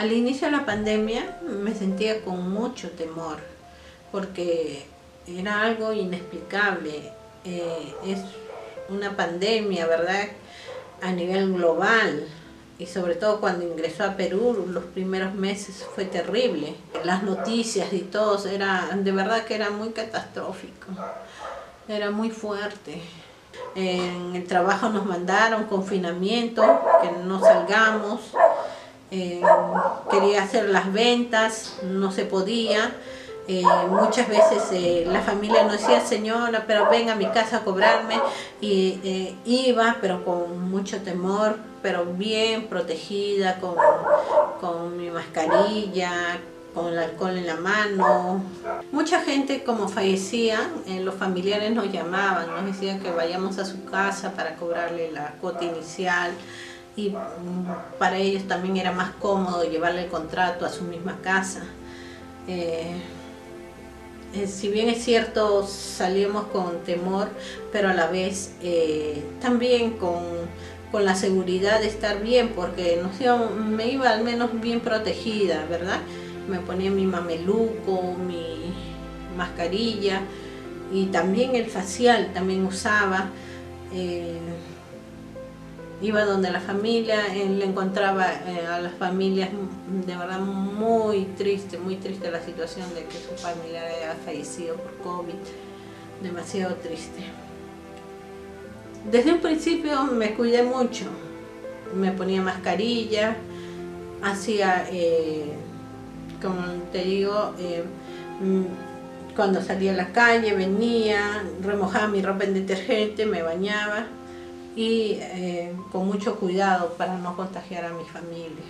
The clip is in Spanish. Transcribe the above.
Al inicio de la pandemia me sentía con mucho temor porque era algo inexplicable. Eh, es una pandemia, ¿verdad? A nivel global y sobre todo cuando ingresó a Perú, los primeros meses fue terrible. Las noticias y todo, era, de verdad que era muy catastrófico, era muy fuerte. En el trabajo nos mandaron confinamiento, que no salgamos, eh, quería hacer las ventas, no se podía. Eh, muchas veces eh, la familia nos decía, señora, pero venga a mi casa a cobrarme. Y iba, pero con mucho temor, pero bien protegida, con, con mi mascarilla, con el alcohol en la mano. Mucha gente como fallecía, los familiares nos llamaban, nos decían que vayamos a su casa para cobrarle la cuota inicial y para ellos también era más cómodo llevarle el contrato a su misma casa. Eh, eh, si bien es cierto, salíamos con temor, pero a la vez eh, también con, con, la seguridad de estar bien, porque no me iba al menos bien protegida, ¿verdad? Me ponía mi mameluco, mi mascarilla y también el facial también usaba iba donde la familia, le encontraba eh, a las familias de verdad muy triste, muy triste la situación de que su familia haya fallecido por COVID, demasiado triste. Desde un principio me cuidé mucho, me ponía mascarilla, hacía, eh, como te digo, eh, mm, cuando salía a la calle venía, remojaba mi ropa en detergente, me bañaba, y eh, con mucho cuidado para no contagiar a mi familia.